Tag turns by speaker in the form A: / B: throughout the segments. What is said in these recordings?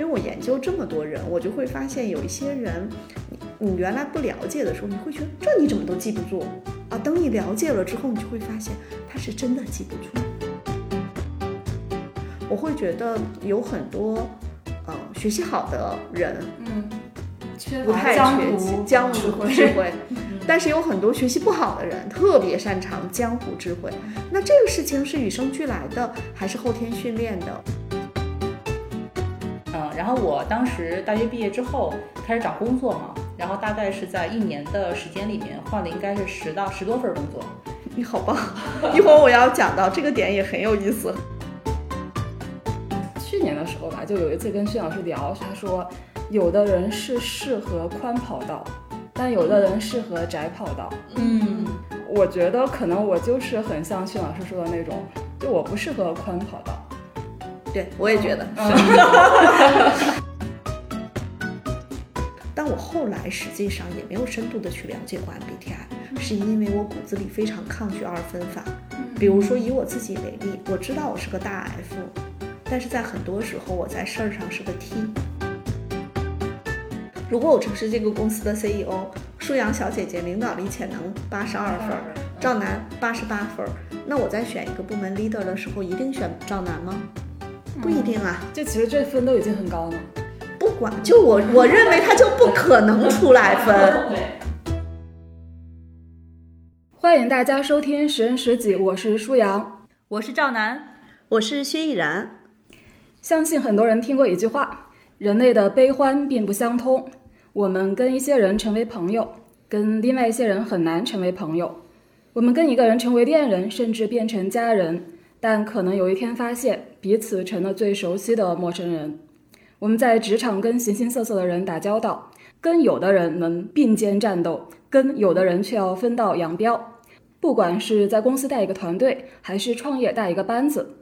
A: 为我研究这么多人，我就会发现有一些人，你你原来不了解的时候，你会觉得这你怎么都记不住啊？等你了解了之后，你就会发现他是真的记不住。我会觉得有很多，呃，学习好的人，
B: 嗯，缺
A: 不太
B: 乏江
A: 缺江湖。
B: 智慧，
A: 但是有很多学习不好的人特别擅长江湖智慧。那这个事情是与生俱来的，还是后天训练的？
C: 嗯，然后我当时大学毕业之后开始找工作嘛，然后大概是在一年的时间里面换了应该是十到十多份工作。
A: 你好棒！一会儿我要讲到这个点也很有意思。
B: 去年的时候吧，就有一次跟薛老师聊，他说有的人是适合宽跑道，但有的人适合窄跑道。
C: 嗯，
B: 我觉得可能我就是很像薛老师说的那种，就我不适合宽跑道。
A: 对，我也觉得。但我后来实际上也没有深度的去了解过 MBTI，是因为我骨子里非常抗拒二分法。比如说以我自己为例，我知道我是个大 F，但是在很多时候我在事儿上是个 T。如果我是这个公司的 CEO，舒阳小姐姐领导力潜能八十二分，赵楠八十八分，那我在选一个部门 leader 的时候，一定选赵楠吗？不一定啊。
B: 就其实这分都已经很高了。
A: 不管，就我我认为他就不可能出来分。
B: 欢迎大家收听《十人十己》，我是舒阳。
C: 我是赵楠，
A: 我是薛逸然，
B: 相信很多人听过一句话：人类的悲欢并不相通。我们跟一些人成为朋友，跟另外一些人很难成为朋友。我们跟一个人成为恋人，甚至变成家人，但可能有一天发现彼此成了最熟悉的陌生人。我们在职场跟形形色色的人打交道，跟有的人能并肩战斗，跟有的人却要分道扬镳。不管是在公司带一个团队，还是创业带一个班子，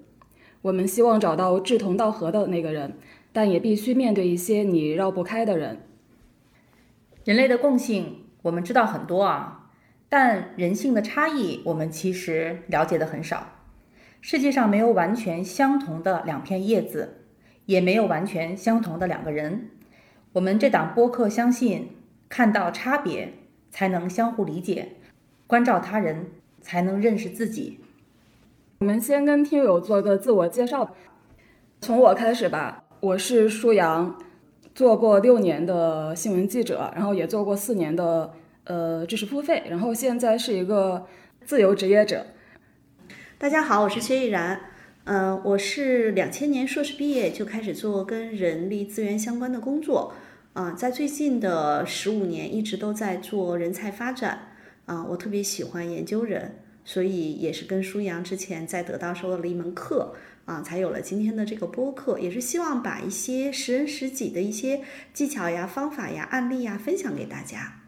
B: 我们希望找到志同道合的那个人，但也必须面对一些你绕不开的人。
C: 人类的共性我们知道很多啊，但人性的差异我们其实了解的很少。世界上没有完全相同的两片叶子，也没有完全相同的两个人。我们这档播客相信，看到差别才能相互理解，关照他人才能认识自己。
B: 我们先跟听友做个自我介绍，从我开始吧。我是舒阳，做过六年的新闻记者，然后也做过四年的呃知识付费，然后现在是一个自由职业者。
A: 大家好，我是薛逸然。嗯、我是两千年硕士毕业就开始做跟人力资源相关的工作，啊、在最近的十五年一直都在做人才发展，啊、我特别喜欢研究人，所以也是跟舒阳之前在得到收了一门课，啊、才有了今天的这个播客，也是希望把一些识人识己的一些技巧呀、方法呀、案例呀分享给大家。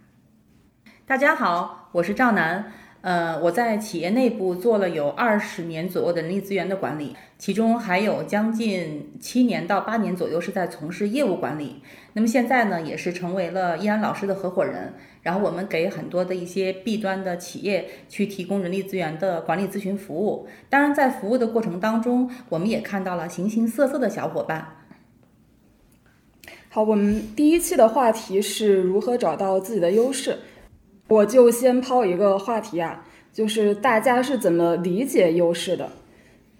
C: 大家好，我是赵楠。呃，我在企业内部做了有二十年左右的人力资源的管理，其中还有将近七年到八年左右是在从事业务管理。那么现在呢，也是成为了易安老师的合伙人。然后我们给很多的一些 B 端的企业去提供人力资源的管理咨询服务。当然，在服务的过程当中，我们也看到了形形色色的小伙伴。
B: 好，我们第一期的话题是如何找到自己的优势。我就先抛一个话题啊，就是大家是怎么理解优势的，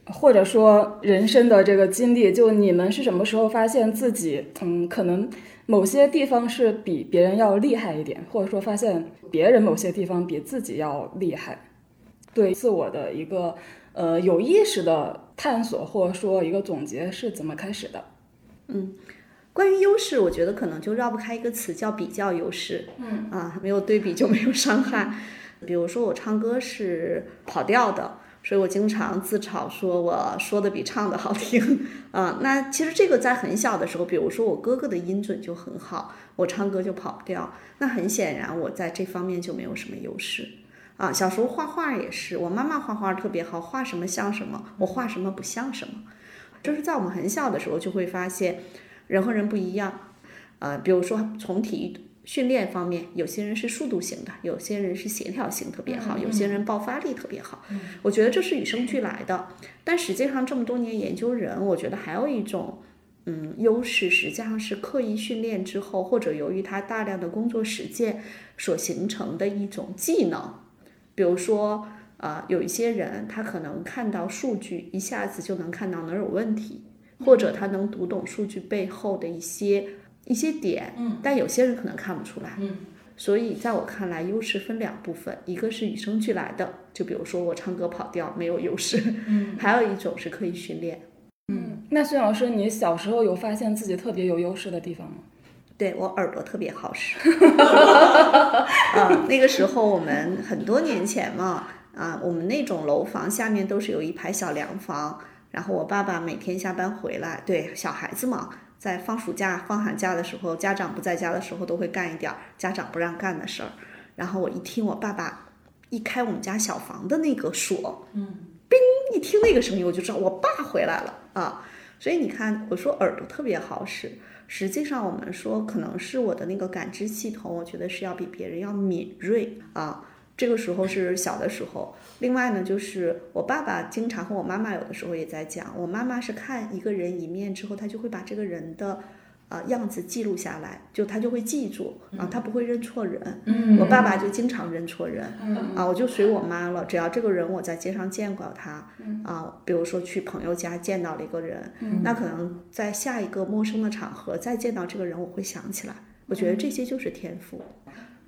B: 或者说人生的这个经历，就你们是什么时候发现自己，嗯，可能某些地方是比别人要厉害一点，或者说发现别人某些地方比自己要厉害，对自我的一个呃有意识的探索，或者说一个总结是怎么开始的？
A: 嗯关于优势，我觉得可能就绕不开一个词，叫比较优势。嗯啊，没有对比就没有伤害。比如说我唱歌是跑调的，所以我经常自嘲说我说的比唱的好听 啊。那其实这个在很小的时候，比如说我哥哥的音准就很好，我唱歌就跑不掉。那很显然我在这方面就没有什么优势啊。小时候画画也是，我妈妈画画特别好，画什么像什么，我画什么不像什么。就是在我们很小的时候就会发现。人和人不一样，呃，比如说从体育训练方面，有些人是速度型的，有些人是协调性特别好，有些人爆发力特别好。我觉得这是与生俱来的。但实际上这么多年研究人，我觉得还有一种，嗯优势，实际上是刻意训练之后，或者由于他大量的工作实践所形成的一种技能。比如说，呃，有一些人他可能看到数据，一下子就能看到哪儿有问题，或者他能读懂数据背后的一些一些点，嗯，但有些人可能看不出来，
C: 嗯。
A: 所以在我看来，优势分两部分，一个是与生俱来的，就比如说我唱歌跑调没有优势，嗯，还有一种是可以训练。
B: 嗯，那孙老师，你小时候有发现自己特别有优势的地方吗？
A: 对我耳朵特别好使。啊，那个时候我们很多年前嘛，啊，我们那种楼房下面都是有一排小凉房，然后我爸爸每天下班回来，对小孩子嘛。在放暑假、放寒假的时候，家长不在家的时候，都会干一点家长不让干的事儿。然后我一听我爸爸一开我们家小房的那个锁，嗯，叮，一听那个声音，我就知道我爸回来了啊。所以你看，我说耳朵特别好使，实际上我们说可能是我的那个感知系统，我觉得是要比别人要敏锐啊。这个时候是小的时候。另外呢，就是我爸爸经常和我妈妈有的时候也在讲，我妈妈是看一个人一面之后，她就会把这个人的呃样子记录下来，就她就会记住啊，她不会认错人。嗯，我爸爸就经常认错人。嗯，啊，我就随我妈了，只要这个人我在街上见过他，啊，比如说去朋友家见到了一个人，那可能在下一个陌生的场合再见到这个人，我会想起来。我觉得这些就是天赋。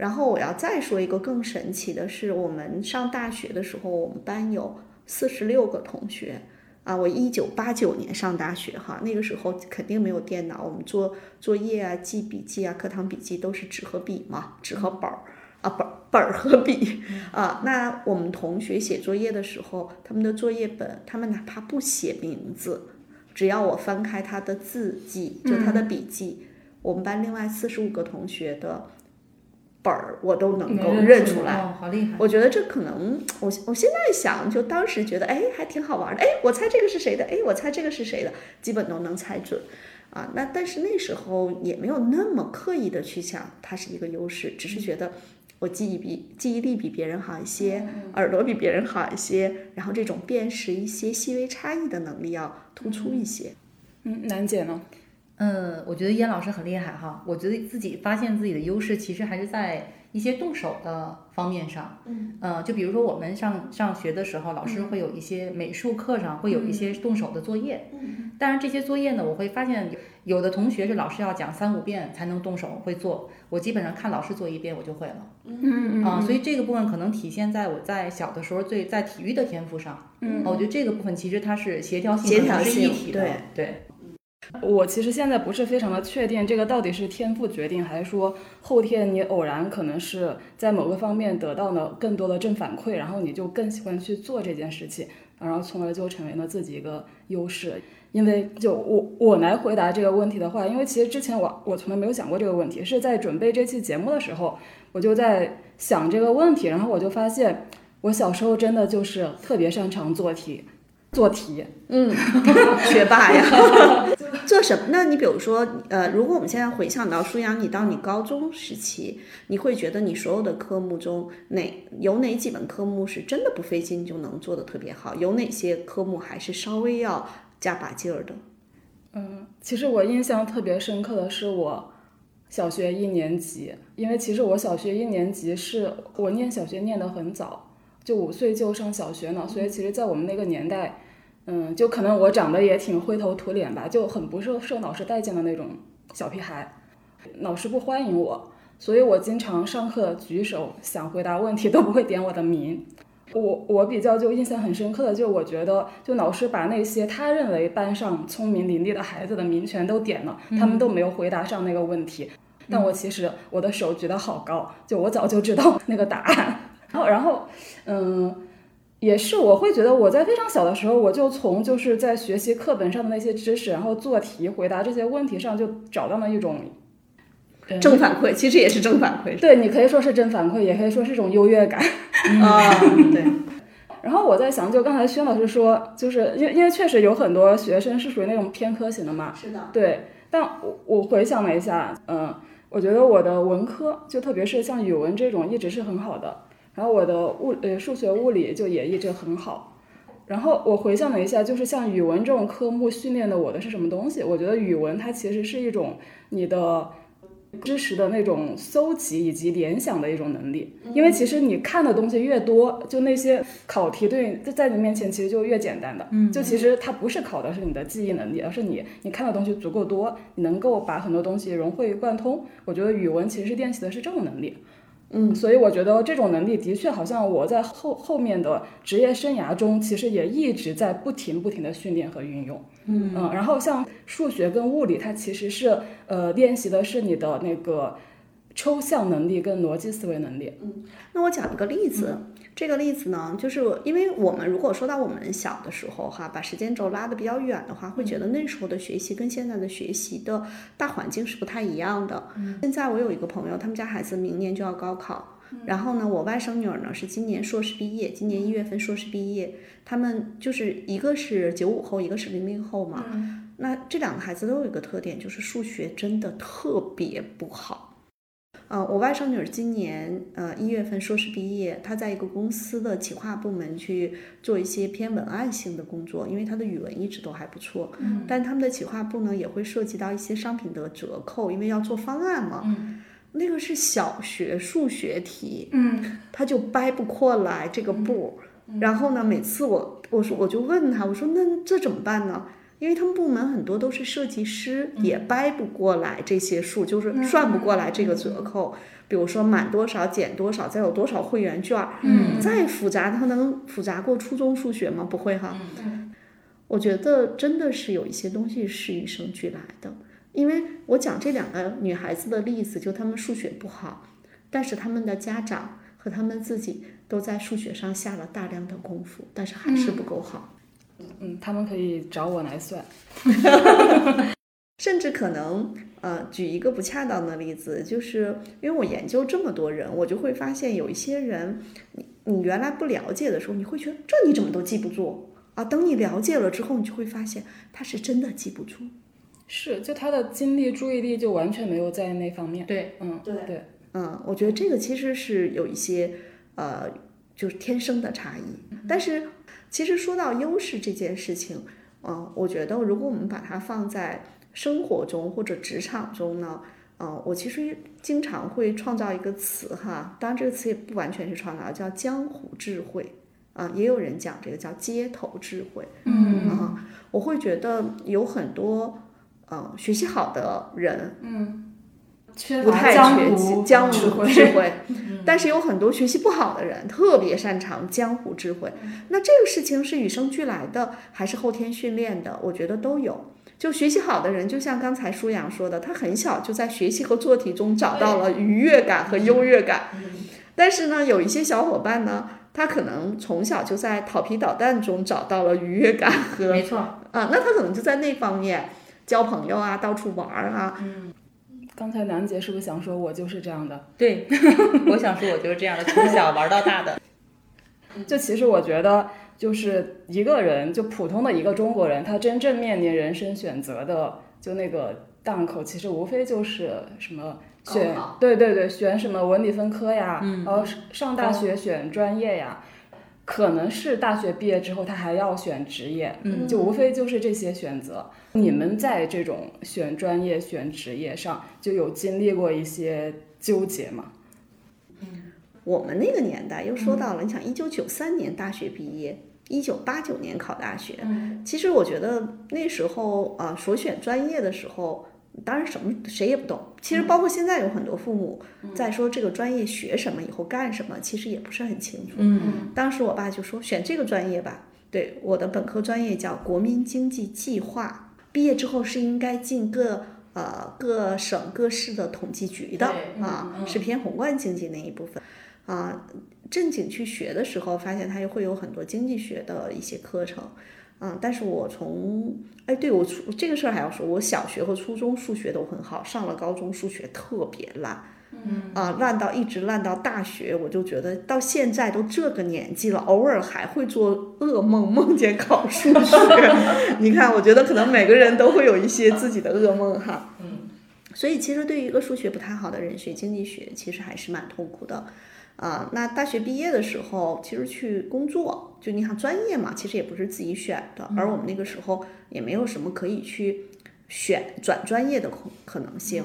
A: 然后我要再说一个更神奇的是，我们上大学的时候，我们班有四十六个同学啊。我一九八九年上大学哈，那个时候肯定没有电脑，我们做作业啊、记笔记啊、课堂笔记都是纸和笔嘛，纸和本儿啊，本本儿和笔啊。那我们同学写作业的时候，他们的作业本，他们哪怕不写名字，只要我翻开他的字迹，就他的笔记，我们班另外四十五个同学的。本儿我都能够认出来，
C: 好厉害！
A: 我觉得这可能，我我现在想，就当时觉得，哎，还挺好玩的。哎，我猜这个是谁的？哎，我猜这个是谁的？基本都能猜准，啊，那但是那时候也没有那么刻意的去想它是一个优势，只是觉得我记忆比记忆力比别人好一些，耳朵比别人好一些，然后这种辨识一些细微差异的能力要突出一些。
B: 嗯，楠姐呢？
C: 嗯，我觉得燕老师很厉害哈。我觉得自己发现自己的优势，其实还是在一些动手的方面上。嗯，呃，就比如说我们上上学的时候，老师会有一些美术课上会有一些动手的作业。嗯，当然这些作业呢，我会发现有的同学是老师要讲三五遍才能动手会做，我基本上看老师做一遍我就会了。嗯嗯啊，所以这个部分可能体现在我在小的时候最在体育的天赋上。嗯，我觉得这个部分其实它是协调性
A: 协调性
C: 一体的。
A: 对
C: 对。
B: 我其实现在不是非常的确定，这个到底是天赋决定，还是说后天你偶然可能是在某个方面得到了更多的正反馈，然后你就更喜欢去做这件事情，然后从而就成为了自己一个优势。因为就我我来回答这个问题的话，因为其实之前我我从来没有想过这个问题，是在准备这期节目的时候，我就在想这个问题，然后我就发现我小时候真的就是特别擅长做题。做题，
A: 嗯，学霸呀，做什么？那你比如说，呃，如果我们现在回想到舒阳，你到你高中时期，你会觉得你所有的科目中哪有哪几门科目是真的不费劲就能做的特别好？有哪些科目还是稍微要加把劲儿的？
B: 嗯，其实我印象特别深刻的是我小学一年级，因为其实我小学一年级是我念小学念得很早。就五岁就上小学呢，所以其实，在我们那个年代，嗯，就可能我长得也挺灰头土脸吧，就很不受受老师待见的那种小屁孩，老师不欢迎我，所以我经常上课举手想回答问题都不会点我的名。我我比较就印象很深刻的，就我觉得，就老师把那些他认为班上聪明伶俐的孩子的名全都点了，他们都没有回答上那个问题，但我其实我的手举得好高，就我早就知道 那个答案。然后，然后，嗯，也是，我会觉得我在非常小的时候，我就从就是在学习课本上的那些知识，然后做题、回答这些问题上，就找到了一种
A: 正反馈。其实也是正反馈。
B: 对你可以说是正反馈，也可以说是一种优越感。
A: 啊，对。
B: 然后我在想，就刚才薛老师说，就是因为因为确实有很多学生是属于那种偏科型的嘛。
A: 是的。
B: 对，但我我回想了一下，嗯，我觉得我的文科，就特别是像语文这种，一直是很好的。然后我的物呃数学物理就也一直很好，然后我回想了一下，就是像语文这种科目训练的我的是什么东西？我觉得语文它其实是一种你的知识的那种搜集以及联想的一种能力。因为其实你看的东西越多，就那些考题对在在你面前其实就越简单的。嗯，就其实它不是考的是你的记忆能力，而是你你看的东西足够多，你能够把很多东西融会贯通。我觉得语文其实练习的是这种能力。嗯，所以我觉得这种能力的确好像我在后后面的职业生涯中，其实也一直在不停不停的训练和运用。嗯然后像数学跟物理，它其实是呃练习的是你的那个抽象能力跟逻辑思维能力。
A: 嗯那我讲一个例子，这个例子呢，就是因为我们如果说到我们小的时候哈，把时间轴拉得比较远的话，会觉得那时候的学习跟现在的学习的大环境是不太一样的。现在我有一个朋友，他们家孩子明年就要高考，然后呢，我外甥女儿呢是今年硕士毕业，今年一月份硕士毕业，他们就是一个是九五后，一个是零零后嘛。那这两个孩子都有一个特点，就是数学真的特别不好。呃，我外甥女儿今年呃一月份硕士毕业，她在一个公司的企划部门去做一些偏文案性的工作，因为她的语文一直都还不错。嗯。但他们的企划部呢也会涉及到一些商品的折扣，因为要做方案嘛。嗯。那个是小学数学题。嗯。他就掰不过来这个步，然后呢，每次我我说我就问他，我说那这怎么办呢？因为他们部门很多都是设计师，也掰不过来这些数，就是算不过来这个折扣。比如说满多少减多少，再有多少会员券，嗯，再复杂，它能复杂过初中数学吗？不会哈。我觉得真的是有一些东西是与生俱来的。因为我讲这两个女孩子的例子，就她们数学不好，但是她们的家长和她们自己都在数学上下了大量的功夫，但是还是不够好。
B: 嗯，他们可以找我来算，
A: 甚至可能呃，举一个不恰当的例子，就是因为我研究这么多人，我就会发现有一些人，你你原来不了解的时候，你会觉得这你怎么都记不住啊？等你了解了之后，你就会发现他是真的记不住，
B: 是就他的精力注意力就完全没有在那方面。
C: 对，
B: 嗯，
A: 对
B: 对，
A: 嗯，我觉得这个其实是有一些呃，就是天生的差异，但是。其实说到优势这件事情，嗯，我觉得如果我们把它放在生活中或者职场中呢，嗯，我其实经常会创造一个词哈，当然这个词也不完全是创造，叫江湖智慧啊，也有人讲这个叫街头智慧，嗯啊，我会觉得有很多嗯学习好的人，
B: 嗯。
A: 不太缺江
B: 湖
A: 智慧，但是有很多学习不好的人特别擅长江湖智慧。那这个事情是与生俱来的，还是后天训练的？我觉得都有。就学习好的人，就像刚才舒阳说的，他很小就在学习和做题中找到了愉悦感和优越感。但是呢，有一些小伙伴呢，他可能从小就在调皮捣蛋中找到了愉悦感和
C: 没错
A: 啊，那他可能就在那方面交朋友啊，到处玩啊。
B: 刚才楠姐是不是想说，我就是这样的？
C: 对，我想说，我就是这样的，从小玩到大的。
B: 就其实我觉得，就是一个人，就普通的一个中国人，他真正面临人生选择的，就那个档口，其实无非就是什么选，对对对，选什么文理分科呀，然后上大学选专业呀。可能是大学毕业之后，他还要选职业，嗯，就无非就是这些选择。你们在这种选专业、选职业上，就有经历过一些纠结吗？
A: 嗯，我们那个年代又说到了，你想，一九九三年大学毕业，一九八九年考大学，其实我觉得那时候啊，所选专业的时候。当然，什么谁也不懂。其实，包括现在有很多父母在说这个专业学什么，以后干什么，其实也不是很清楚。嗯，当时我爸就说选这个专业吧。对，我的本科专业叫国民经济计划，毕业之后是应该进各呃各省各市的统计局的啊，是偏宏观经济那一部分啊。正经去学的时候，发现它又会有很多经济学的一些课程。嗯，但是我从哎，对我初这个事儿还要说，我小学和初中数学都很好，上了高中数学特别烂，嗯啊，烂到一直烂到大学，我就觉得到现在都这个年纪了，偶尔还会做噩梦，梦见考数学。你看，我觉得可能每个人都会有一些自己的噩梦哈。嗯，所以其实对于一个数学不太好的人学经济学，其实还是蛮痛苦的。啊，那大学毕业的时候，其实去工作，就你看专业嘛，其实也不是自己选的，而我们那个时候也没有什么可以去选转专业的可可能性。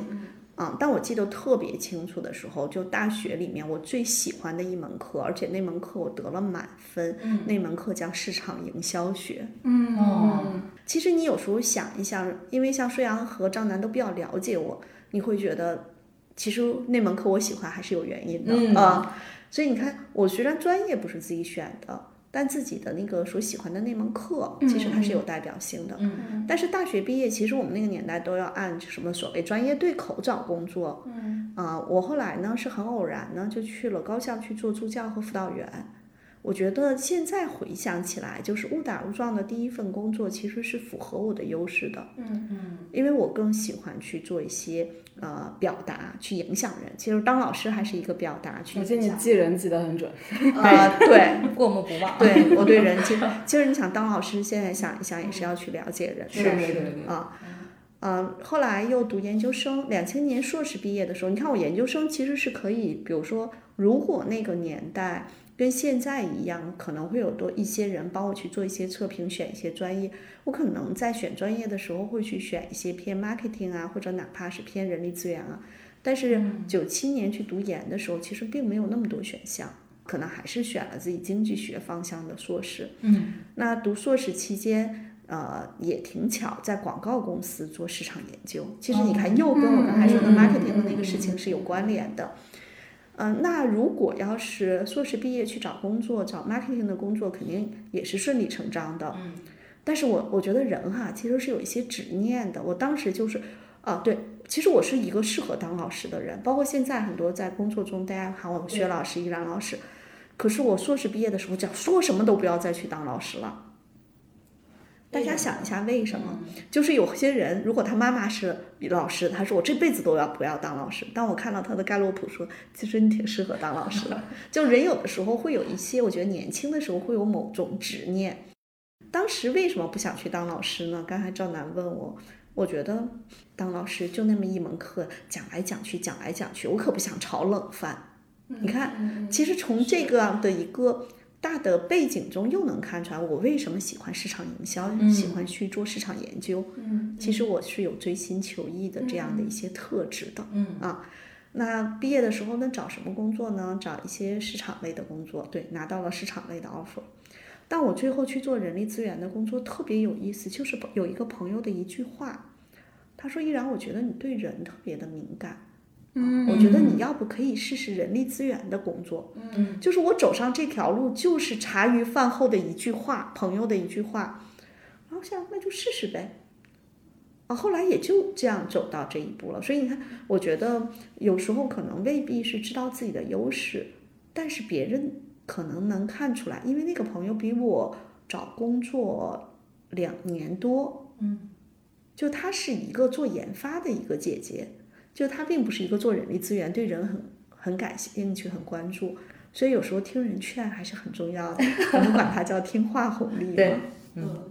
A: 啊，但我记得特别清楚的时候，就大学里面我最喜欢的一门课，而且那门课我得了满分。嗯，那门课叫市场营销学。
B: 嗯哦，
A: 其实你有时候想一想，因为像舒阳和张楠都比较了解我，你会觉得其实那门课我喜欢还是有原因的啊。所以你看，我虽然专业不是自己选的。但自己的那个所喜欢的那门课，其实它是有代表性的。
B: 嗯
A: 但是大学毕业，其实我们那个年代都要按什么所谓专业对口找工作。
B: 嗯。
A: 啊，我后来呢是很偶然呢，就去了高校去做助教和辅导员。我觉得现在回想起来，就是误打误撞的第一份工作，其实是符合我的优势的。
B: 嗯嗯。
A: 因为我更喜欢去做一些呃表达，去影响人。其实当老师还是一个表达去。
B: 我记得你记人记得很准。
A: 啊，对，
C: 过目不忘。
A: 对我对人，其实 其实你想当老师，现在想一想也是要去了解人，
B: 是是是
A: 啊。嗯，后来又读研究生，两千年硕士毕业的时候，你看我研究生其实是可以，比如说，如果那个年代。跟现在一样，可能会有多一些人帮我去做一些测评，选一些专业。我可能在选专业的时候会去选一些偏 marketing 啊，或者哪怕是偏人力资源啊。但是九七年去读研的时候，其实并没有那么多选项，可能还是选了自己经济学方向的硕士。
B: 嗯，
A: 那读硕士期间，呃，也挺巧，在广告公司做市场研究。其实你看，又跟我刚才说的 marketing 的那个事情是有关联的。嗯，那如果要是硕士毕业去找工作，找 marketing 的工作，肯定也是顺理成章的。
B: 嗯，
A: 但是我我觉得人哈，其实是有一些执念的。我当时就是，啊，对，其实我是一个适合当老师的人，包括现在很多在工作中大家喊我薛老师、依然老师，可是我硕士毕业的时候讲说什么都不要再去当老师了。大家想一下，为什么？就是有些人，如果他妈妈是老师，他说我这辈子都要不要当老师。当我看到他的盖洛普说，其实你挺适合当老师的。就人有的时候会有一些，我觉得年轻的时候会有某种执念。当时为什么不想去当老师呢？刚才赵楠问我，我觉得当老师就那么一门课，讲来讲去，讲来讲去，我可不想炒冷饭。你看，其实从这个的一个。大的背景中又能看出来，我为什么喜欢市场营销，喜欢去做市场研究。
B: 嗯，
A: 其实我是有追心求异的这样的一些特质的。
B: 嗯
A: 啊，那毕业的时候呢，找什么工作呢？找一些市场类的工作。对，拿到了市场类的 offer。但我最后去做人力资源的工作特别有意思，就是有一个朋友的一句话，他说：“依然，我觉得你对人特别的敏感。”
B: 嗯，
A: 我觉得你要不可以试试人力资源的工作。
B: 嗯，
A: 就是我走上这条路，就是茶余饭后的一句话，朋友的一句话，然后想那就试试呗。啊，后来也就这样走到这一步了。所以你看，我觉得有时候可能未必是知道自己的优势，但是别人可能能看出来，因为那个朋友比我找工作两年多。
B: 嗯，
A: 就她是一个做研发的一个姐姐。就他并不是一个做人力资源，对人很很感兴趣、很关注，所以有时候听人劝还是很重要的。我们管它叫听话红利。
C: 对，嗯，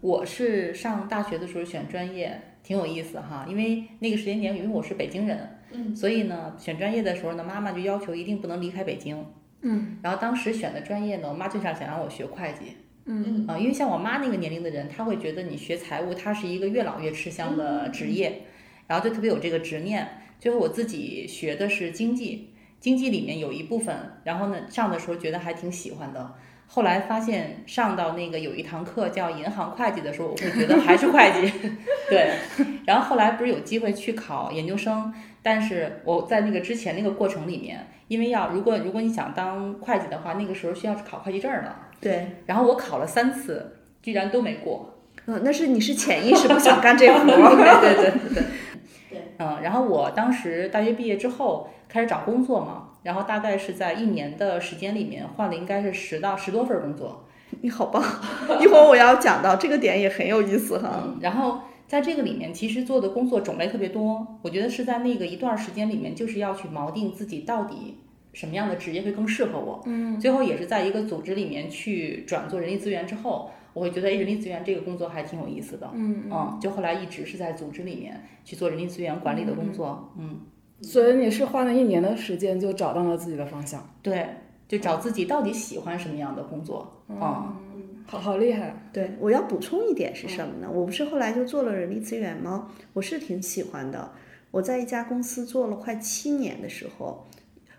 C: 我是上大学的时候选专业挺有意思哈，因为那个时间点，因为我是北京人，
B: 嗯，
C: 所以呢，选专业的时候呢，妈妈就要求一定不能离开北京，
B: 嗯，
C: 然后当时选的专业呢，我妈就想想让我学会计，
B: 嗯
C: 啊，因为像我妈那个年龄的人，她会觉得你学财务，它是一个越老越吃香的职业。然后就特别有这个执念，最后我自己学的是经济，经济里面有一部分，然后呢上的时候觉得还挺喜欢的，后来发现上到那个有一堂课叫银行会计的时候，我会觉得还是会计，对，然后后来不是有机会去考研究生，但是我在那个之前那个过程里面，因为要如果如果你想当会计的话，那个时候需要考会计证的，
A: 对，
C: 然后我考了三次，居然都没过。
A: 嗯，那是你是潜意识不想干这活儿，
C: 对对对
B: 对。
C: 嗯，然后我当时大学毕业之后开始找工作嘛，然后大概是在一年的时间里面换了应该是十到十多份工作。
A: 你好棒！一会儿我要讲到这个点也很有意思哈。
C: 然后在这个里面，其实做的工作种类特别多。我觉得是在那个一段时间里面，就是要去锚定自己到底什么样的职业会更适合我。
B: 嗯。
C: 最后也是在一个组织里面去转做人力资源之后。我会觉得，哎，人力资源这个工作还挺有意思的，
B: 嗯
C: 嗯，就后来一直是在组织里面去做人力资源管理的工作，嗯。
B: 所以你是花了一年的时间就找到了自己的方向，
C: 对，就找自己到底喜欢什么样的工作嗯？
B: 好好厉害。
A: 对，我要补充一点是什么呢？我不是后来就做了人力资源吗？我是挺喜欢的。我在一家公司做了快七年的时候，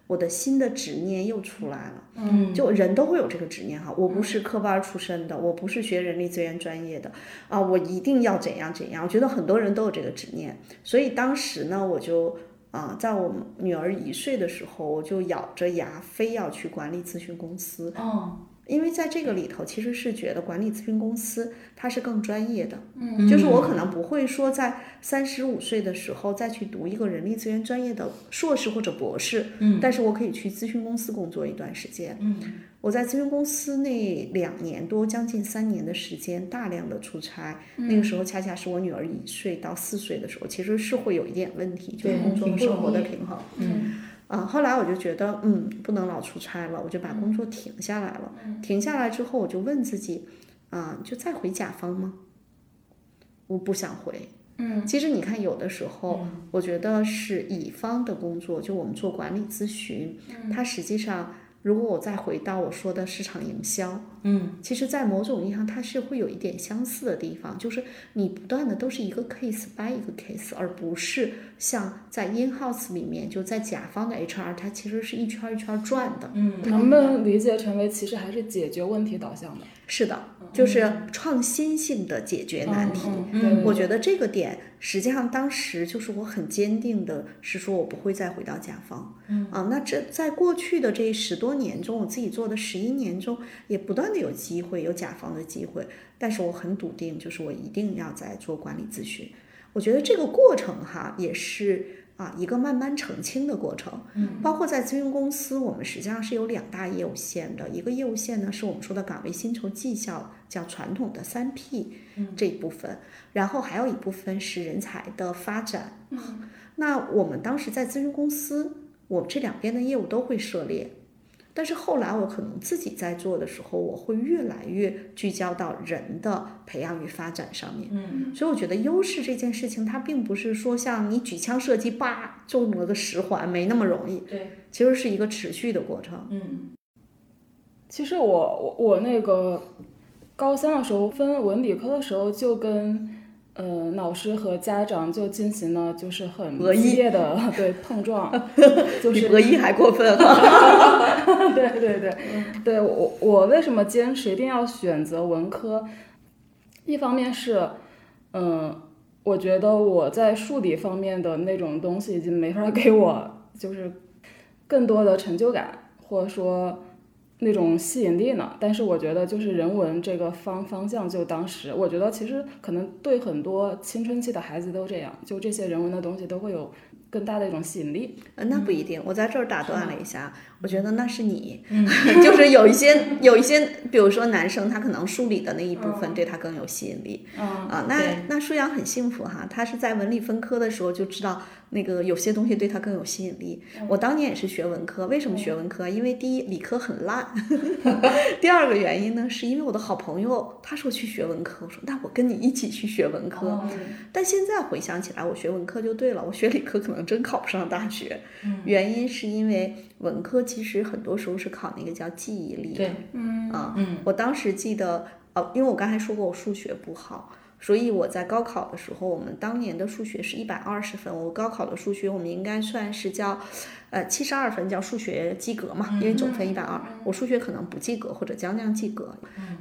A: 我的新的执念又出来了。嗯，就人都会有这个执念哈。我不是科班出身的，我不是学人力资源专业的啊，我一定要怎样怎样。我觉得很多人都有这个执念，所以当时呢，我就啊，在我女儿一岁的时候，我就咬着牙非要去管理咨询公司。
C: 哦。
A: 因为在这个里头，其实是觉得管理咨询公司它是更专业的，嗯，就是我可能不会说在三十五岁的时候再去读一个人力资源专业的硕士或者博士，嗯，但是我可以去咨询公司工作一段时间，嗯，我在咨询公司那两年多，将近三年的时间，大量的出差，那个时候恰恰是我女儿一岁到四岁的时候，其实是会有一点问题，就是工作和生活的平衡，嗯。啊，后来我就觉得，嗯，不能老出差了，我就把工作停下来了。停下来之后，我就问自己，啊，就再回甲方吗？我不想回。嗯，其实你看，有的时候，我觉得是乙方的工作，就我们做管理咨询，它实际上。如果我再回到我说的市场营销，嗯，其实，在某种意义上，它是会有一点相似的地方，就是你不断的都是一个 case by 一个 case，而不是像在 in house 里面，就在甲方的 HR，它其实是一圈一圈转的，
B: 嗯，能不能理解成为其实还是解决问题导向的？
A: 是的，就是创新性的解决难题。我觉得这个点。实际上，当时就是我很坚定的，是说我不会再回到甲方。嗯啊，那这在过去的这十多年中，我自己做的十一年中，也不断的有机会，有甲方的机会。但是我很笃定，就是我一定要在做管理咨询。我觉得这个过程哈，也是。啊，一个慢慢澄清的过程，嗯，包括在咨询公司，我们实际上是有两大业务线的，一个业务线呢是我们说的岗位薪酬绩效，叫传统的三 P 这一部分，然后还有一部分是人才的发展，嗯，那我们当时在咨询公司，我这两边的业务都会涉猎。但是后来我可能自己在做的时候，我会越来越聚焦到人的培养与发展上面。嗯，所以我觉得优势这件事情，它并不是说像你举枪射击，叭中了个十环，没那么容易。
C: 对，
A: 其实是一个持续的过程。
C: 嗯，
B: 其实我我我那个高三的时候分文理科的时候，就跟。呃，老师和家长就进行了就是很激烈的 对碰撞，就是
A: 比博弈还过分
B: 对对 对，对我我为什么坚持一定要选择文科？一方面是，嗯，我觉得我在数理方面的那种东西已经没法给我就是更多的成就感，或者说。那种吸引力呢？但是我觉得就是人文这个方方向，就当时我觉得其实可能对很多青春期的孩子都这样，就这些人文的东西都会有更大的一种吸引力。
A: 呃，那不一定，我在这儿打断了一下。我觉得那是你，就是有一些有一些，比如说男生，他可能数理的那一部分对他更有吸引力。啊，那那舒阳很幸福哈，他是在文理分科的时候就知道那个有些东西对他更有吸引力。我当年也是学文科，为什么学文科？因为第一理科很烂，第二个原因呢，是因为我的好朋友他说去学文科，我说那我跟你一起去学文科。但现在回想起来，我学文科就对了，我学理科可能真考不上大学。原因是因为文科。其实很多时候是考那个叫记忆力，
C: 对，
A: 嗯啊，嗯，我当时记得，哦，因为我刚才说过我数学不好，所以我在高考的时候，我们当年的数学是一百二十分，我高考的数学我们应该算是叫，呃，七十二分叫数学及格嘛，因为总分一百二，我数学可能不及格或者将将及格，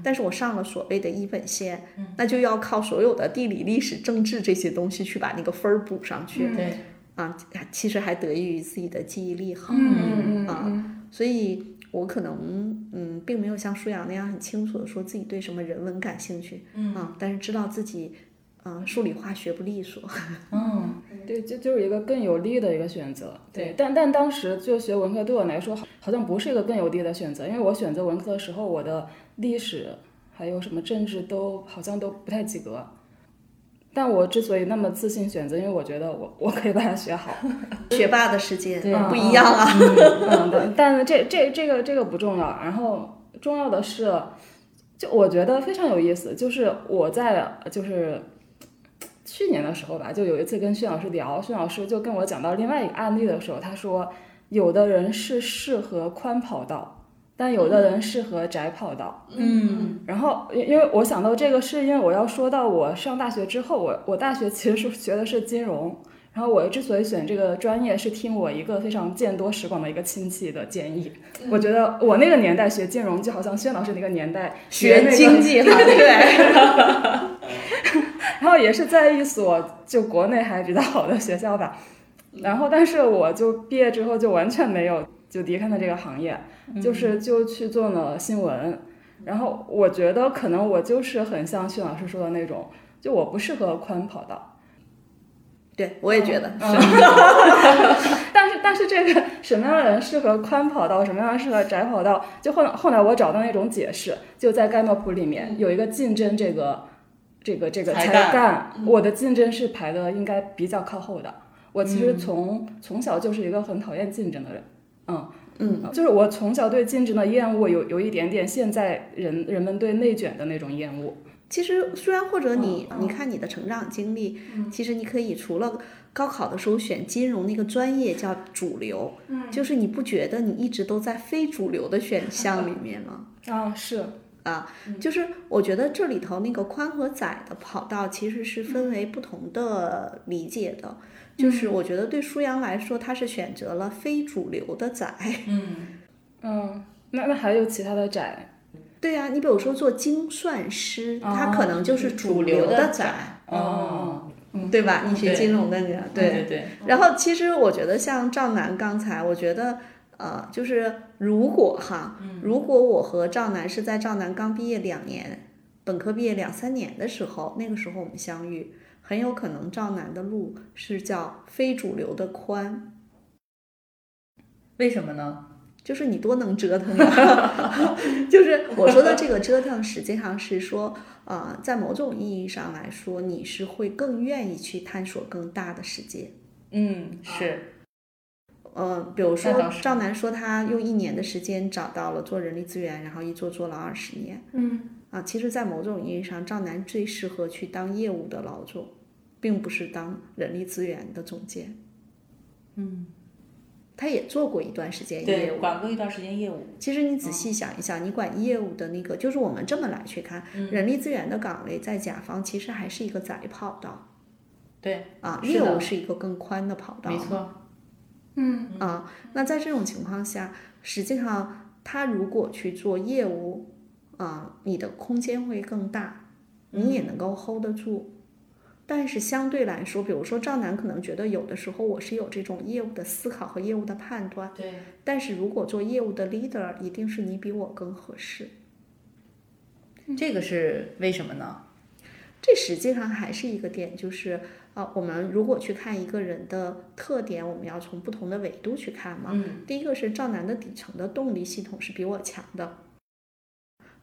A: 但是我上了所谓的一本线，那就要靠所有的地理、历史、政治这些东西去把那个分儿补上去，
C: 对。
A: 啊，其实还得益于自己的记忆力好，
B: 嗯
A: 啊，所以我可能嗯，并没有像舒阳那样很清楚的说自己对什么人文感兴趣，嗯啊，但是知道自己啊数理化学不利索，
B: 嗯，对，就就是一个更有利的一个选择，对，但但当时就学文科对我来说好好像不是一个更有利的选择，因为我选择文科的时候，我的历史还有什么政治都好像都不太及格。但我之所以那么自信选择，因为我觉得我我可以把它学好。
A: 学霸的世界对不一样啊。
B: 嗯，但这这这个这个不重要。然后重要的是，就我觉得非常有意思，就是我在就是去年的时候吧，就有一次跟薛老师聊，薛老师就跟我讲到另外一个案例的时候，他说，有的人是适合宽跑道，但有的人适合窄跑道。
C: 嗯
B: 然后，因因为我想到这个，是因为我要说到我上大学之后，我我大学其实是学的是金融，然后我之所以选这个专业，是听我一个非常见多识广的一个亲戚的建议。我觉得我那个年代学金融，就好像薛老师那个年代学那个
A: 经济哈，对。
B: 然后也是在一所就国内还比较好的学校吧，然后但是我就毕业之后就完全没有就离开了这个行业，就是就去做了新闻，然后我觉得可能我就是很像徐老师说的那种，就我不适合宽跑道，
A: 对，我也觉得
B: 嗯。但是但是这个什么样的人适合宽跑道，什么样的人适合窄跑道，就后来后来我找到那种解释，就在盖诺普里面有一个竞争这个这个这个才
C: 干，
B: 我的竞争是排的应该比较靠后的。我其实从、从小就是一个很讨厌竞争的人，嗯。嗯，就是我从小对竞争的厌恶有有一点点现在人人们对内卷的那种厌恶。
A: 其实虽然或者你、
B: 嗯
A: 你看你的成长经历，其实你可以除了高考的时候选金融那个专业叫主流，
B: 嗯。
A: 就是你不觉得你一直都在非主流的选项里面吗？
B: 啊，是，
A: 啊，就是我觉得这里头那个宽和窄的跑道其实是分为不同的理解的。就是我觉得对舒阳来说，他是选择了非主流的窄。
B: 嗯。嗯，那那还有其他的窄，
A: 对呀、你比如说做精算师，他
B: 哦
A: 可能就是主流的窄，
C: 哦，
A: 对吧？你学金融的你
C: 对对对，
A: 然后其实我觉得像赵楠刚才，我觉得呃，就是如果哈，如果我和赵楠是在赵楠刚毕业两年，本科毕业两三年的时候，那个时候我们相遇，很有可能赵楠的路是叫非主流的宽，
C: 为什么呢？
A: 就是你多能折腾呀！就是我说的这个折腾，实际上是说，呃，在某种意义上来说，你是会更愿意去探索更大的世界。
C: 嗯，是，
A: 呃，比如说赵楠说他用一年的时间找到了做人力资源，然后一做做了二十年。
B: 嗯
A: 啊，其实，在某种意义上，赵楠最适合去当业务的老总，并不是当人力资源的总监。嗯，他也做过一段时间业
C: 对，
A: 务。
C: 管过一段时间业务，
A: 其实你仔细想一想，你管业务的那个，就是我们这么来去看，
C: 嗯
A: 人力资源的岗位在甲方其实还是一个窄跑道
C: 对，
A: 啊，业务是一个更宽的跑道。
C: 没错，
B: 嗯
A: 啊，那在这种情况下，实际上他如果去做业务，啊，你的空间会更大，你也能够 hold 得住。但是相对来说，比如说赵楠可能觉得有的时候我是有这种业务的思考和业务的判断，
C: 对，
A: 但是如果做业务的 leader，一定是你比我更合适。
C: 这个是为什么呢？
A: 这实际上还是一个点，就是啊，我们如果去看一个人的特点，我们要从不同的维度去看嘛。
C: 嗯，
A: 第一个是赵楠的底层的动力系统是比我强的，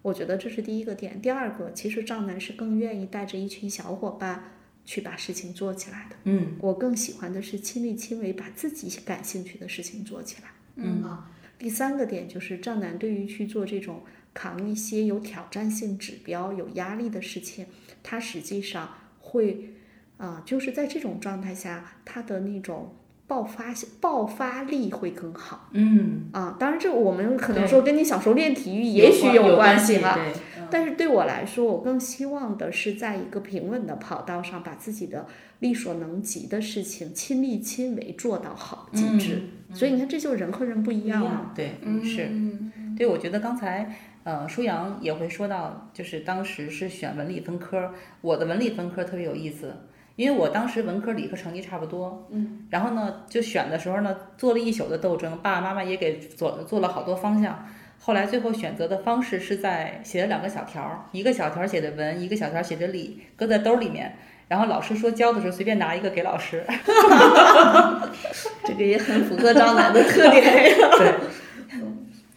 A: 我觉得这是第一个点。第二个，其实赵楠是更愿意带着一群小伙伴去把事情做起来的。
C: 嗯
A: 我更喜欢的是亲力亲为，把自己感兴趣的事情做起来。
C: 嗯
A: 啊，第三个点就是赵楠对于去做这种扛一些有挑战性指标、有压力的事情，他实际上会啊、就是在这种状态下，他的那种爆发性爆发力会更好
C: 嗯，
A: 啊。当然，这我们可能说跟你小时候练体育也许
C: 有
A: 关系哈。
C: 对，嗯
A: 但是对我来说，我更希望的是在一个平稳的跑道上，把自己的力所能及的事情亲力亲为做到好极致。所以你看，这就是人和人不一样嘛。
C: 样，对，是。
B: 嗯
C: 对，我觉得刚才呃，舒阳也会说到，就是当时是选文理分科，我的文理分科特别有意思，因为我当时文科理科成绩差不多，嗯，然后呢，就选的时候呢，做了一宿的斗争，爸爸妈妈也给做做了好多方向。后来最后选择的方式是在写了两个小条儿，一个小条儿写的文，一个小条儿写的理，搁在兜里面。然后老师说教的时候随便拿一个给老师。
A: 这个也很符合张楠的特点呀。
C: 对，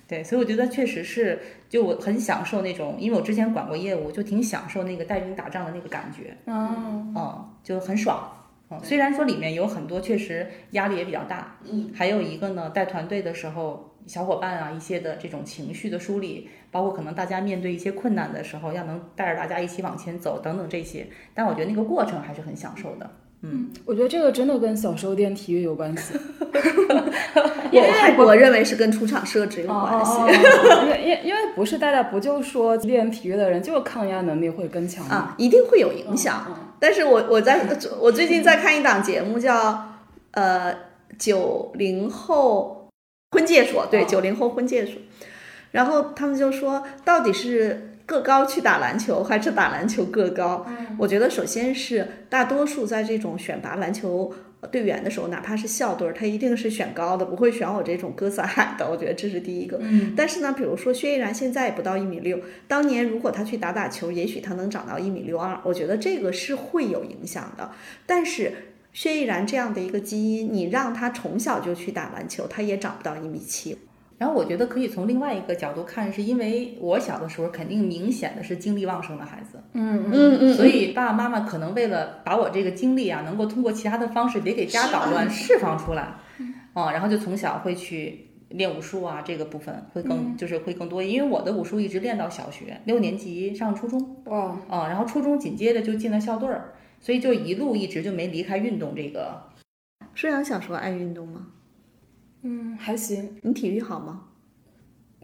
C: 对，所以我觉得确实是，就我很享受那种，因为我之前管过业务，就挺享受那个带兵打仗的那个感觉，
B: 哦
C: 嗯，就很爽。嗯，虽然说里面有很多确实压力也比较大，嗯，还有一个呢，带团队的时候小伙伴啊一些的这种情绪的梳理，包括可能大家面对一些困难的时候，要能带着大家一起往前走等等这些。但我觉得那个过程还是很享受的。嗯，
B: 我觉得这个真的跟小时候练体育有关系。
A: 我还我认为是跟出厂设置有关系。
B: 因为因因为不是大家不就说练体育的人就是抗压能力会更强
A: 啊，一定会有影响。但是我我在我最近在看一档节目叫呃九零后婚介所，对九零后婚介所，然后他们就说到底是。个高去打篮球还是打篮球个高？我觉得首先是大多数在这种选拔篮球队员的时候，哪怕是校队，他一定是选高的，不会选我这种个子矮的。我觉得这是第一个。但是呢，比如说薛逸然现在也不到一米六，当年如果他去打打球，也许他能长到一米六二。我觉得这个是会有影响的。但是薛逸然这样的一个基因，你让他从小就去打篮球，他也长不到一米七。
C: 然后我觉得可以从另外一个角度看，是因为我小的时候肯定明显的是精力旺盛的孩子，
A: 嗯嗯嗯，
C: 所以爸爸妈妈可能为了把我这个精力啊，能够通过其他的方式别给家捣乱，释放出来，啊，然后就从小会去练武术啊，这个部分会更就是会更多，因为我的武术一直练到小学六年级上初中，
B: 哦，
C: 啊，然后初中紧接着就进了校队儿，所以就一路一直就没离开运动这个。
A: 舒阳小时候爱运动吗？
B: 嗯，还行。
A: 你体育好吗？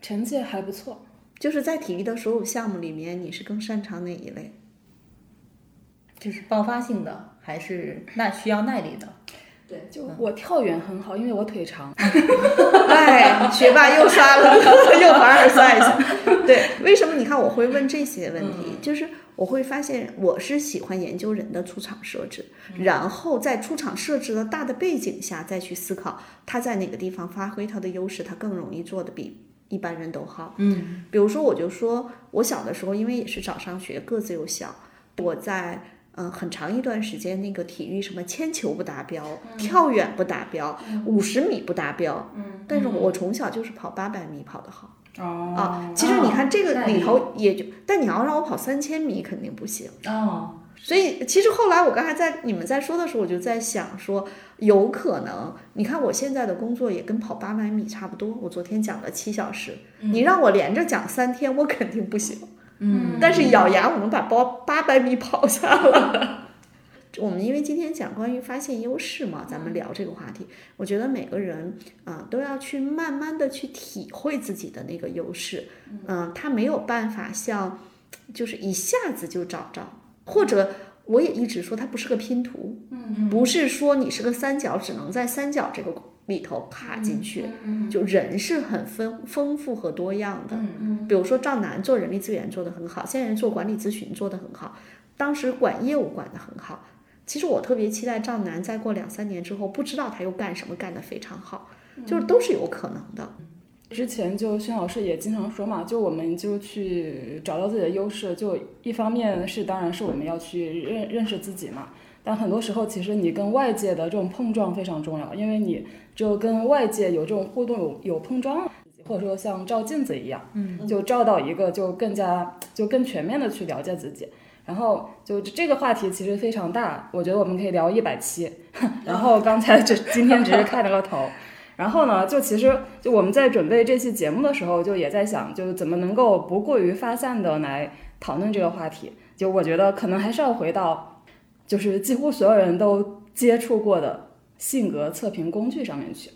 B: 成绩还不错。
A: 就是在体育的所有项目里面，你是更擅长哪一类？
C: 就是爆发性的，还是那需要耐力的？
B: 对，就我跳远很好，因为我腿长。
A: 哎，学霸又刷了，又凡尔赛一下。对，为什么？你看我会问这些问题，就是。我会发现，我是喜欢研究人的出场设置，然后在出场设置的大的背景下，再去思考他在哪个地方发挥他的优势，他更容易做的比一般人都好。
C: 嗯，
A: 比如说，我就说我小的时候，因为也是早上学，个子又小，我在嗯很长一段时间，那个体育什么铅球不达标，跳远不达标，五十米不达标，
B: 嗯，
A: 但是我从小就是跑八百米跑得好。
B: 哦
A: 啊，其实你看这个里头也就，但你要让我跑三千米肯定不行
C: 哦。
A: 所以其实后来我刚才在你们在说的时候，我就在想说，有可能你看我现在的工作也跟跑八百米差不多。我昨天讲了七小时，你让我连着讲三天，我肯定不行。
C: 嗯，
A: 但是咬牙我们把包八百米跑下了。我们因为今天讲关于发现优势嘛，咱们聊这个话题。我觉得每个人啊都要去慢慢的去体会自己的那个优势。嗯，他没有办法像，就是一下子就找着。或者我也一直说，它不是个拼图。
B: 嗯
A: 不是说你是个三角，只能在三角这个里头卡进去。
B: 嗯
A: 就人是很丰丰富和多样的。
B: 嗯
A: 比如说赵楠做人力资源做得很好，现在做管理咨询做得很好，当时管业务管得很好。其实我特别期待赵楠再过两三年之后，不知道他又干什么干得非常好，就是都是有可能的。
B: 之前就薛老师也经常说嘛，就我们就去找到自己的优势，就一方面是当然是我们要去认认识自己嘛，但很多时候其实你跟外界的这种碰撞非常重要，因为你只有跟外界有这种互动有有碰撞，或者说像照镜子一样，
C: 嗯，
B: 就照到一个就更加就更全面的去了解自己。然后就这个话题其实非常大，我觉得我们可以聊一百期。然后刚才只今天只是开了个头，然后呢，就其实就我们在准备这期节目的时候，就也在想，就怎么能够不过于发散的来讨论这个话题。就我觉得可能还是要回到，就是几乎所有人都接触过的性格测评工具上面去。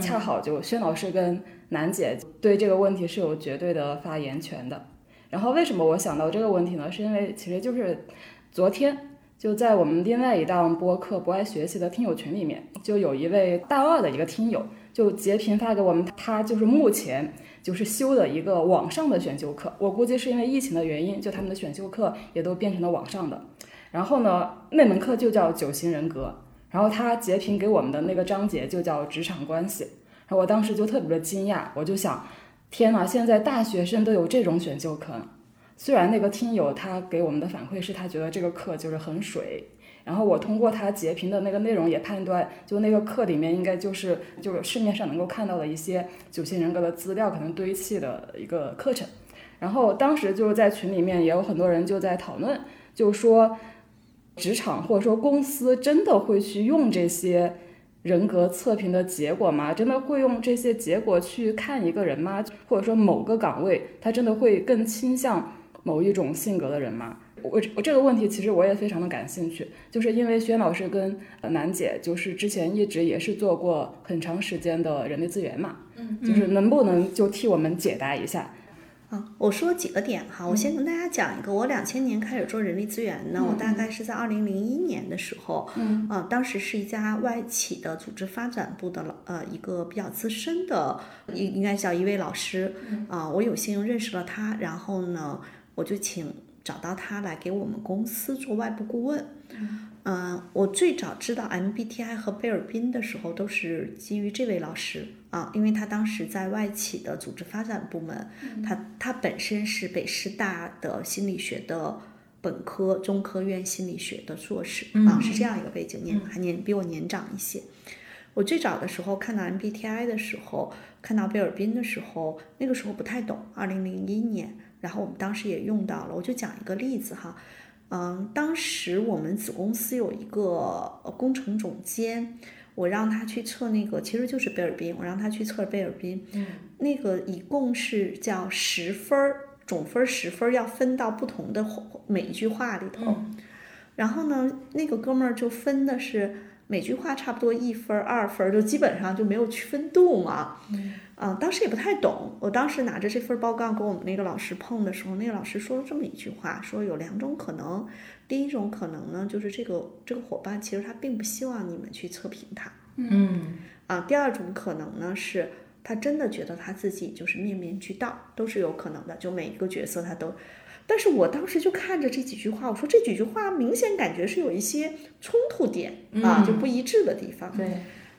B: 恰好就薛老师跟楠姐对这个问题是有绝对的发言权的。然后为什么我想到这个问题呢？是因为其实就是昨天就在我们另外一档播客《不爱学习》的听友群里面，就有一位大二的一个听友就截屏发给我们，他就是目前就是修的一个网上的选修课。我估计是因为疫情的原因，就他们的选修课也都变成了网上的。然后呢，那门课就叫九型人格，然后他截屏给我们的那个章节就叫职场关系。然后我当时就特别的惊讶，我就想。天呐，现在大学生都有这种选修课。虽然那个听友他给我们的反馈是他觉得这个课就是很水，然后我通过他截屏的那个内容也判断，就那个课里面应该就是就是市面上能够看到的一些九型人格的资料可能堆砌的一个课程。然后当时就是在群里面也有很多人就在讨论，就说职场或者说公司真的会去用这些人格测评的结果吗？真的会用这些结果去看一个人吗？或者说某个岗位，他真的会更倾向某一种性格的人吗？我我这个问题其实我也非常的感兴趣，就是因为轩老师跟楠姐就是之前一直也是做过很长时间的人力资源嘛，嗯，就是能不能就替我们解答一下？
A: 啊，我说几个点哈，我先跟大家讲一个，我两千年开始做人力资源呢，我大概是在二零零一年的时候，嗯，啊，当时是一家外企的组织发展部的老呃一个比较资深的，应应该叫一位老师，啊，我有幸认识了他，然后呢，我就请。找到他来给我们公司做外部顾问。嗯，我最早知道 MBTI 和贝尔宾的时候，都是基于这位老师啊，因为他当时在外企的组织发展部门，他他本身是北师大的心理学的本科、中科院心理学的硕士啊，是这样一个背景，年还年比我年长一些。我最早的时候看到 MBTI 的时候，看到贝尔宾的时候，那个时候不太懂，二零零一年。然后我们当时也用到了，我就讲一个例子哈，嗯，当时我们子公司有一个工程总监，我让他去测那个，其实就是贝尔宾，我让他去测贝尔宾，嗯，那个一共是叫十分儿，总分十分要分到不同的每一句话里头，然后呢，那个哥们儿就分的是。每句话差不多一分二分，就基本上就没有区分度嘛。嗯，当时也不太懂。我当时拿着这份报告跟我们那个老师碰的时候，那个老师说了这么一句话，说有两种可能。第一种可能呢，就是这个这个伙伴其实他并不希望你们去测评他。
C: 嗯。
A: 啊，第二种可能呢，是他真的觉得他自己就是面面俱到，都是有可能的。就每一个角色他都。但是我当时就看着这几句话，我说这几句话明显感觉是有一些冲突点啊，就不一致的地方。
C: 对，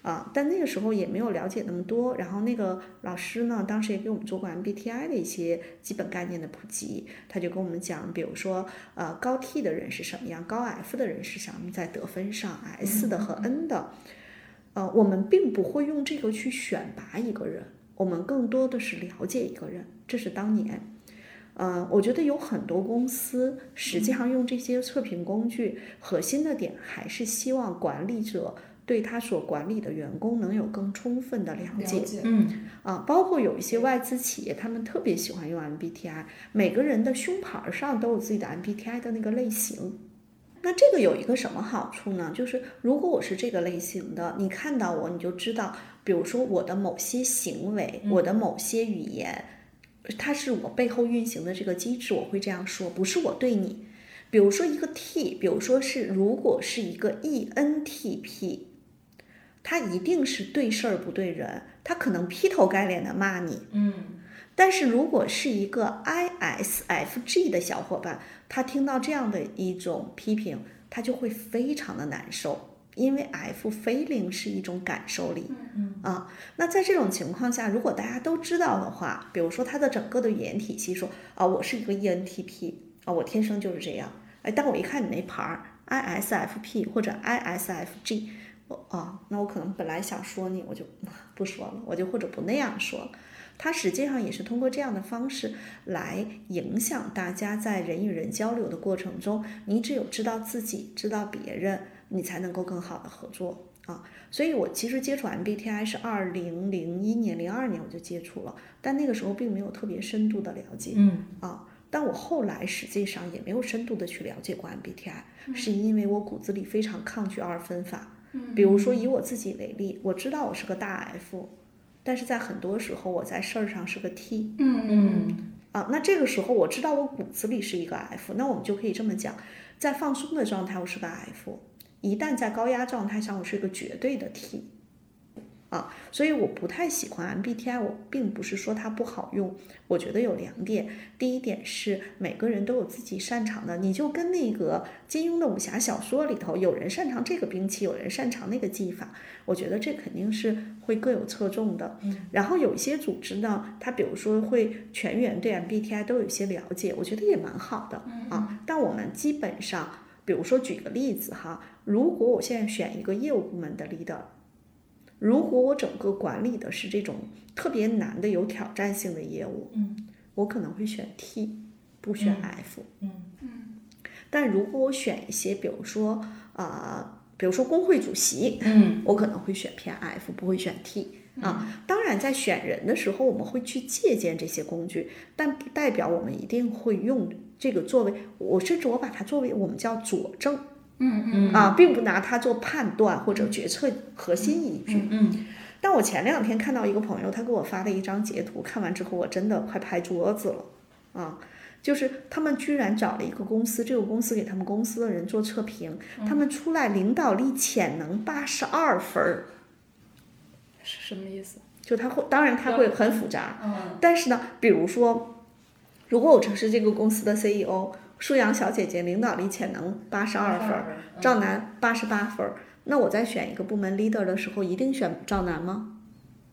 A: 啊，但那个时候也没有了解那么多。然后那个老师呢，当时也给我们做过 MBTI 的一些基本概念的普及，他就跟我们讲，比如说，呃，高 T 的人是什么样，高 F 的人是什么，在得分上，S 的和 N 的，呃，我们并不会用这个去选拔一个人，我们更多的是了解一个人，这是当年。呃，我觉得有很多公司实际上用这些测评工具，核心的点还是希望管理者对他所管理的员工能有更充分的了解。
C: 嗯，
A: 啊，包括有一些外资企业，他们特别喜欢用 MBTI，每个人的胸牌上都有自己的 MBTI 的那个类型。那这个有一个什么好处呢？就是如果我是这个类型的，你看到我，你就知道，比如说我的某些行为，我的某些语言。它是我背后运行的这个机制，我会这样说，不是我对你。比如说一个 T，比如说是如果是一个 ENTP，他一定是对事儿不对人，他可能劈头盖脸的骂你。
C: 嗯。
A: 但是如果是一个 ISFG 的小伙伴，他听到这样的一种批评，他就会非常的难受。因为 F feeling 是一种感受力，嗯啊，那在这种情况下，如果大家都知道的话，比如说他的整个的语言体系说啊，我是一个 ENTP 啊，我天生就是这样，哎，但我一看你那牌儿 ISFP 或者 ISFG，我啊，那我可能本来想说你，我就 不说了，我就或者不那样说，他实际上也是通过这样的方式来影响大家在人与人交流的过程中，你只有知道自己，知道别人。你才能够更好的合作啊！所以我其实接触 MBTI 是二零零一年、零二年我就接触了，但那个时候并没有特别深度的了解，
C: 嗯
A: 啊，但我后来实际上也没有深度的去了解过 MBTI，是因为我骨子里非常抗拒二分法。比如说以我自己为例，我知道我是个大 F，但是在很多时候我在事儿上是个
C: T。嗯嗯
A: 啊，那这个时候我知道我骨子里是一个 F，那我们就可以这么讲，在放松的状态我是个 F。一旦在高压状态下，我是一个绝对的 T，啊，所以我不太喜欢 MBTI。我并不是说它不好用，我觉得有两点。第一点是每个人都有自己擅长的，你就跟那个金庸的武侠小说里头，有人擅长这个兵器，有人擅长那个技法，我觉得这肯定是会各有侧重的。然后有一些组织呢，它比如说会全员对 MBTI 都有一些了解，我觉得也蛮好的啊。但我们基本上。比如说，举个例子哈，如果我现在选一个业务部门的 leader，如果我整个管理的是这种特别难的、有挑战性的业务，
C: 嗯，
A: 我可能会选 T，不选
C: F，
B: 嗯嗯。
A: 但如果我选一些，比如说啊。比如说工会主席，
C: 嗯，
A: 我可能会选偏 F，不会选 T 啊。当然，在选人的时候，我们会去借鉴这些工具，但不代表我们一定会用这个作为，我甚至我把它作为我们叫佐证，
B: 嗯嗯
A: 啊，并不拿它做判断或者决策核心依据。
C: 嗯
A: 但我前两天看到一个朋友，他给我发了一张截图，看完之后我真的快拍桌子了啊！就是他们居然找了一个公司，这个公司给他们公司的人做测评，他们出来领导力潜能八十二分儿，
B: 是什么意思？
A: 就他会，当然他会很复杂，
C: 嗯
A: 但是呢，比如说，如果我是这个公司的 CEO，舒阳小姐姐领导力潜能八十二分儿，赵楠八十八分儿，那我在选一个部门 leader 的时候，一定选赵楠吗？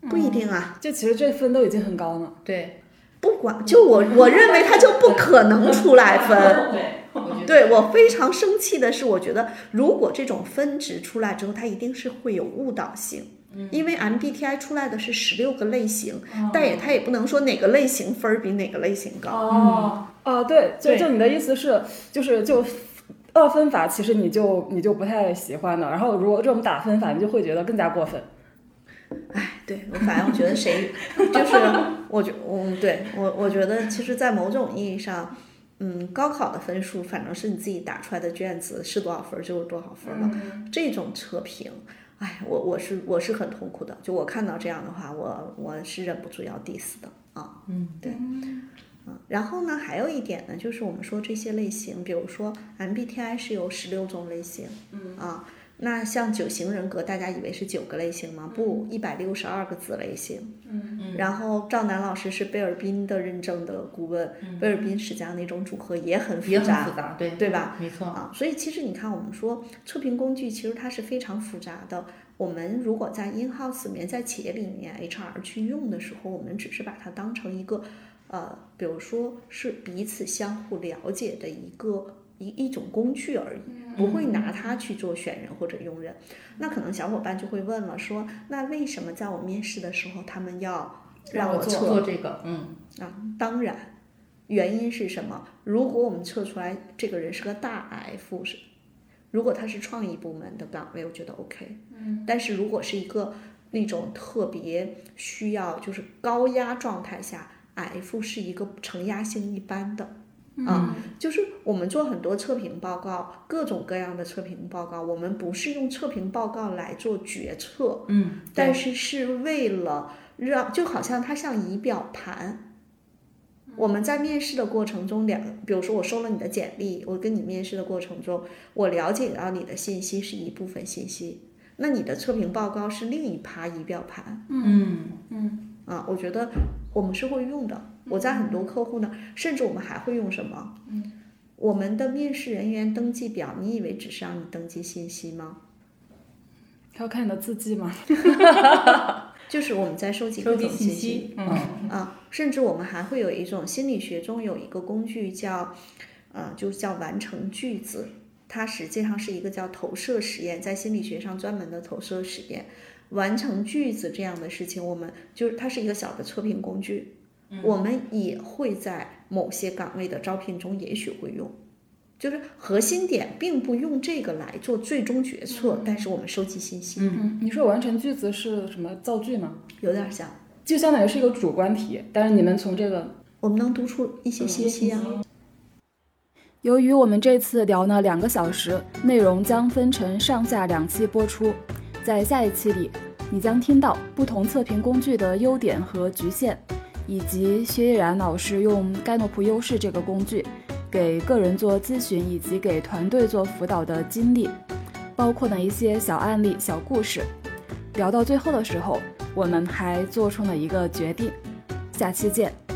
A: 不一定啊。
B: 就其实这分都已经很高了。
C: 对，
A: 不管，就我我认为他就不可能出来分。
C: 对，
A: 对我非常生气的是，我觉得如果这种分值出来之后，它一定是会有误导性。因为 MBTI 出来的是十六个类型，但也它也不能说哪个类型分儿比哪个类型高。
B: 哦哦，对，就就你的意思是，就是就二分法，其实你就你就不太喜欢的，然后如果这种打分法，你就会觉得更加过分。
A: 哎，对我反正我觉得谁 就是我觉嗯，对我我觉得其实，在某种意义上，嗯，高考的分数反正是你自己打出来的卷子是多少分儿就是多少分儿了。这种测评，哎，我我是我是很痛苦的。就我看到这样的话，我我是忍不住要 diss 的啊。
C: 嗯，
A: 对。嗯，然后呢，还有一点呢，就是我们说这些类型，比如说 MBTI 是有十六种类型，嗯啊，那像九型人格，大家以为是九个类型吗？不，一百六十二个子类型。嗯然后赵楠老师是贝尔宾的认证的顾问，贝尔宾实际上那种组合也很复
C: 也
A: 杂，
C: 很复杂，对
A: 对吧？
C: 没错，
A: 啊，所以其实你看，我们说测评工具其实它是非常复杂的。我们如果在 in house 里面，在企业里面 HR 去用的时候，我们只是把它当成一个，呃，比如说是彼此相互了解的一个一一种工具而已，不会拿它去做选人或者用人。那可能小伙伴就会问了，说那为什么在我面试的时候他们要让我测
C: 做这个，嗯
A: 啊，当然，原因是什么？如果我们测出来这个人是个大 F，是如果他是创意部门的岗位，我觉得 OK。嗯，但是如果是一个那种特别需要就是高压状态下，F 是一个承压性一般的。啊，就是我们做很多测评报告，各种各样的测评报告，我们不是用测评报告来做决策，
C: 嗯，
A: 但是是为了让，就好像它像仪表盘。我们在面试的过程中，两，比如说我收了你的简历，我跟你面试的过程中，我了解到你的信息是一部分信息，那你的测评报告是另一趴仪表盘。
C: 嗯
A: 啊，我觉得我们是会用的。我在很多客户呢，甚至我们还会用什么？嗯，我们的面试人员登记表，你以为只是让你登记信息吗？
B: 他要看你的字迹吗？
A: 就是我们在
C: 收集
A: 各种信
C: 信息，嗯
A: 啊，甚至我们还会有一种心理学中有一个工具叫，呃，就叫完成句子。它实际上是一个叫投射实验，在心理学上专门的投射实验。完成句子这样的事情，我们就是它是一个小的测评工具，我们也会在某些岗位的招聘中也许会用。就是核心点并不用这个来做最终决策，但是我们收集信息，
B: 嗯，你说完成句子是什么造句吗？
A: 有点像，
B: 就相当于是一个主观题，但是你们从这个
A: 我们能读出一些信息啊。
B: 由于我们这次聊了两个小时，内容将分成上下两期播出。在下一期里，你将听到不同测评工具的优点和局限，以及薛毅然老师用盖诺普优势这个工具给个人做咨询以及给团队做辅导的经历，包括的一些小案例、小故事。聊到最后的时候，我们还做出了一个决定。下期见。